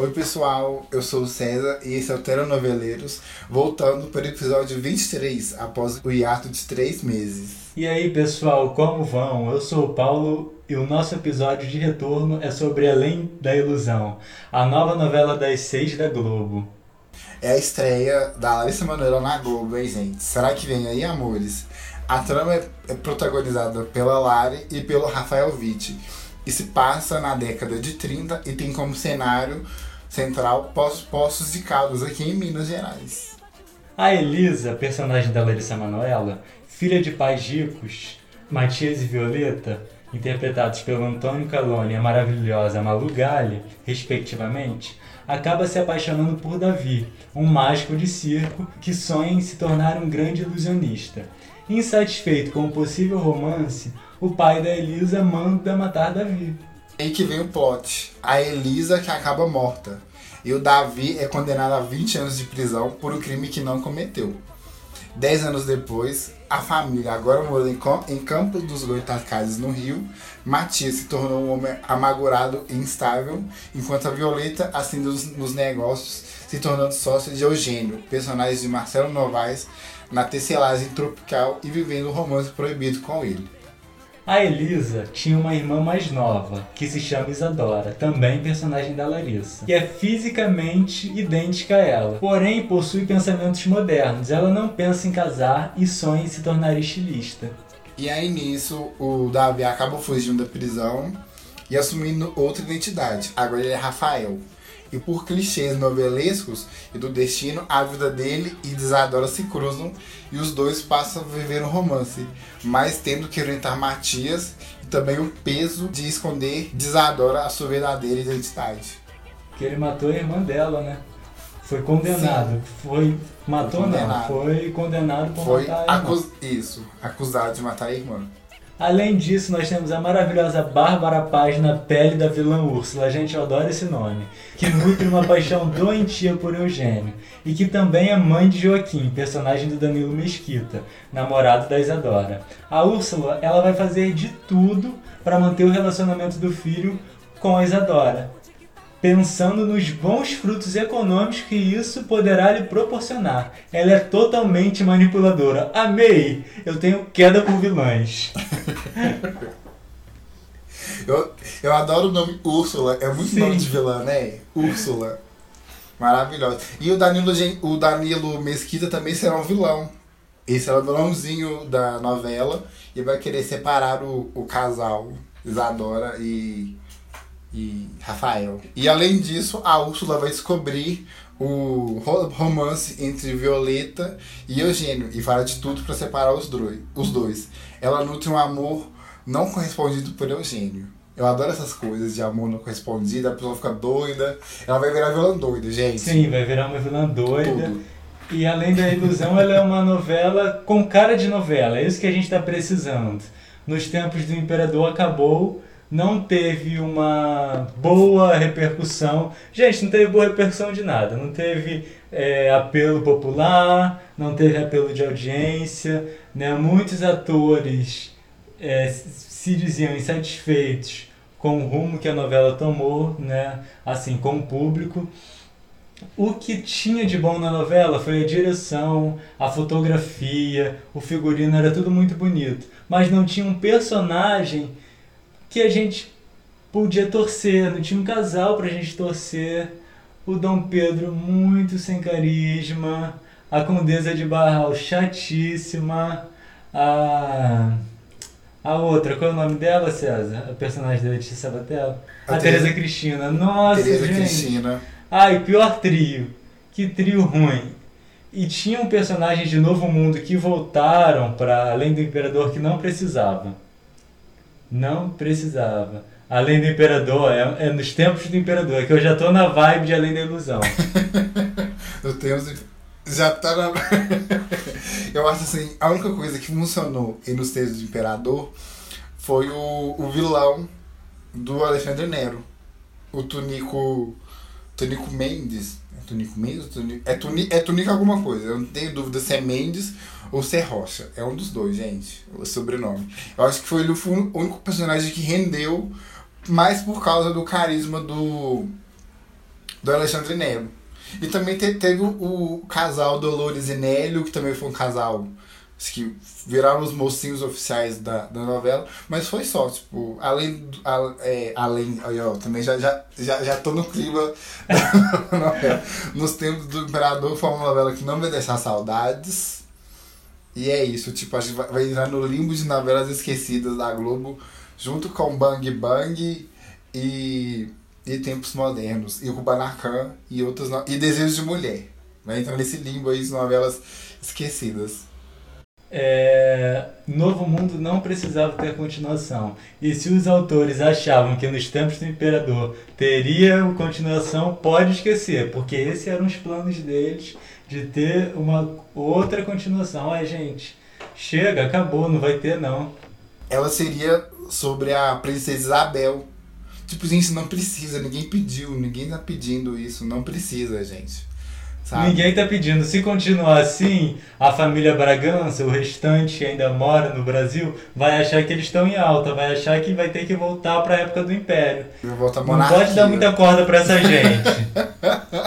Oi pessoal, eu sou o César e esse é o Telenoveleiros, voltando para o episódio 23, após o hiato de três meses. E aí pessoal, como vão? Eu sou o Paulo e o nosso episódio de retorno é sobre Além da Ilusão, a nova novela das seis da Globo. É a estreia da Larissa Manoela na Globo, hein gente? Será que vem aí, amores? A trama é protagonizada pela Lari e pelo Rafael Witt e se passa na década de 30 e tem como cenário central Poços de Caldas, aqui em Minas Gerais. A Elisa, personagem da Larissa Manoela, filha de pais ricos, Matias e Violeta, interpretados pelo Antônio Calone e a maravilhosa Malu Gali, respectivamente, acaba se apaixonando por Davi, um mágico de circo que sonha em se tornar um grande ilusionista. Insatisfeito com o possível romance, o pai da Elisa manda matar Davi. Aí que vem o plot. A Elisa que acaba morta. E o Davi é condenado a 20 anos de prisão por um crime que não cometeu. Dez anos depois, a família, agora morando em Campos dos Goitacazes, no Rio, Matias se tornou um homem amargurado e instável, enquanto a Violeta ascende nos negócios, se tornando sócia de Eugênio, personagem de Marcelo Novaes, na tecelagem tropical e vivendo um romance proibido com ele. A Elisa tinha uma irmã mais nova, que se chama Isadora, também personagem da Larissa, que é fisicamente idêntica a ela, porém possui pensamentos modernos. Ela não pensa em casar e sonha em se tornar estilista. E aí nisso, o Davi acaba fugindo da prisão e assumindo outra identidade. Agora ele é Rafael, e por clichês novelescos e do destino, a vida dele e Isadora se cruzam e os dois passam a viver um romance, mas tendo que orientar Matias e também o peso de esconder de Isadora a sua verdadeira identidade. Que ele matou a irmã dela, né? Foi condenado. Sim. Foi. Matou foi não, foi condenado por foi matar a irmã. Isso, acusado de matar a irmã. Além disso, nós temos a maravilhosa Bárbara Paz na pele da vilã Úrsula, gente, eu adoro esse nome, que nutre uma paixão doentia por Eugênio, e que também é mãe de Joaquim, personagem do Danilo Mesquita, namorado da Isadora. A Úrsula, ela vai fazer de tudo para manter o relacionamento do filho com a Isadora, pensando nos bons frutos econômicos que isso poderá lhe proporcionar. Ela é totalmente manipuladora. Amei! Eu tenho queda por vilãs. eu, eu adoro o nome Úrsula, é muito Sim. nome de vilã, né? Úrsula. Maravilhosa. E o Danilo, o Danilo Mesquita também será um vilão. Esse é o vilãozinho da novela e vai querer separar o, o casal Isadora e e Rafael. E além disso, a Úrsula vai descobrir o romance entre Violeta e Eugênio e fará de tudo para separar os dois, os dois. Ela nutre um amor não correspondido por Eugênio. Eu adoro essas coisas de amor não correspondido, a pessoa fica doida. Ela vai virar vilã doida, gente. Sim, vai virar uma vilã doida. Tudo. E além da ilusão, ela é uma novela com cara de novela. É isso que a gente está precisando. Nos tempos do Imperador acabou não teve uma boa repercussão. Gente, não teve boa repercussão de nada. Não teve é, apelo popular, não teve apelo de audiência. Né? Muitos atores é, se diziam insatisfeitos com o rumo que a novela tomou, né? assim, com o público. O que tinha de bom na novela foi a direção, a fotografia, o figurino, era tudo muito bonito. Mas não tinha um personagem que a gente podia torcer, não tinha um casal pra gente torcer. O Dom Pedro muito sem carisma, a Condesa de Barral chatíssima, a a outra, qual é o nome dela, César? A personagem da Letícia Sabatella? A, a Tereza Cristina. Nossa, Tereza gente. Cristina. Ai, pior trio. Que trio ruim. E tinham personagens de Novo Mundo que voltaram para além do Imperador que não precisavam. Não precisava. Além do Imperador, é, é, nos tempos do Imperador, é que eu já tô na vibe de Além da Ilusão. eu tenho. Já tá na. eu acho assim, a única coisa que funcionou nos textos do Imperador foi o, o vilão do Alexandre Nero. O Tunico. Tunico Mendes. É Tunico Mendes? Tunico, é, tuni, é Tunico alguma coisa. Eu não tenho dúvida se é Mendes ou ser Rocha. É um dos dois, gente. O sobrenome. Eu acho que foi ele o único personagem que rendeu mais por causa do carisma do do Alexandre Nero. E também te, teve o, o, casal Dolores e Nélio, que também foi um casal que viraram os mocinhos oficiais da, da novela, mas foi só, tipo, além, a, é, além, aí ó, também já, já, já, já tô no clima da novela. Nos tempos do Imperador foi uma novela que não vai deixar saudades, e é isso, tipo, a gente vai, vai entrar no limbo de novelas esquecidas da Globo, junto com Bang Bang e, e Tempos Modernos, e Kubanacan e outras, no... e Desejos de Mulher. Vai entrar nesse limbo aí de novelas esquecidas é, Novo Mundo não precisava ter continuação. E se os autores achavam que nos tempos do Imperador teria continuação, pode esquecer, porque esses eram os planos deles de ter uma outra continuação. Ai, gente, chega, acabou, não vai ter não. Ela seria sobre a princesa Isabel. Tipo, gente, não precisa, ninguém pediu, ninguém tá pedindo isso, não precisa, gente. Sabe? Ninguém tá pedindo. Se continuar assim, a família Bragança, o restante que ainda mora no Brasil, vai achar que eles estão em alta, vai achar que vai ter que voltar para a época do Império. Volta Não pode dar muita corda para essa gente.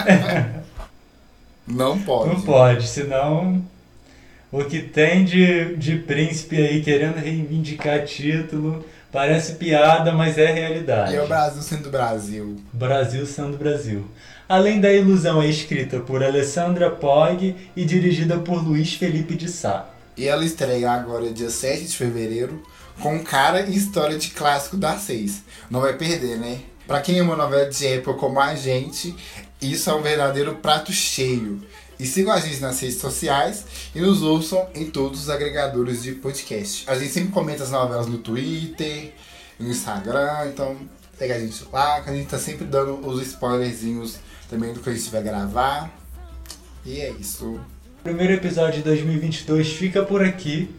Não pode. Não pode, senão o que tem de, de príncipe aí querendo reivindicar título parece piada, mas é realidade. E é o Brasil sendo Brasil. Brasil sendo Brasil. Além da Ilusão é escrita por Alessandra Pog e dirigida por Luiz Felipe de Sá. E ela estreia agora dia 7 de fevereiro com cara e história de clássico da seis. Não vai perder, né? Pra quem ama novela de época como a gente, isso é um verdadeiro prato cheio. E sigam a gente nas redes sociais e nos ouçam em todos os agregadores de podcast. A gente sempre comenta as novelas no Twitter, no Instagram, então pega a gente lá, que a gente tá sempre dando os spoilerzinhos também do que a gente vai gravar. E é isso. Primeiro episódio de 2022 fica por aqui.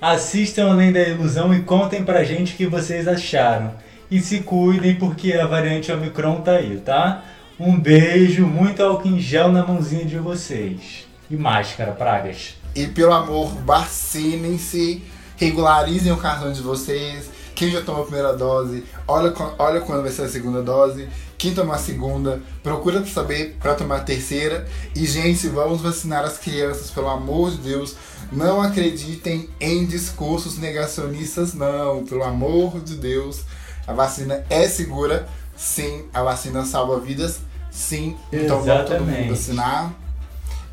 Assistam Além da Ilusão e contem pra gente o que vocês acharam. E se cuidem porque a variante Omicron tá aí, tá? Um beijo, muito álcool em gel na mãozinha de vocês. E máscara, pragas. E pelo amor, vacinem-se, regularizem o cartão de vocês. Quem já tomou a primeira dose, olha, olha quando vai ser a segunda dose quem tomar a segunda, procura saber para tomar a terceira. E, gente, vamos vacinar as crianças, pelo amor de Deus. Não acreditem em discursos negacionistas, não. Pelo amor de Deus. A vacina é segura, sim. A vacina salva vidas, sim. Então vamos todo mundo vacinar.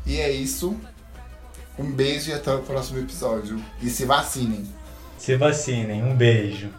E é isso. Um beijo e até o próximo episódio. E se vacinem. Se vacinem. Um beijo.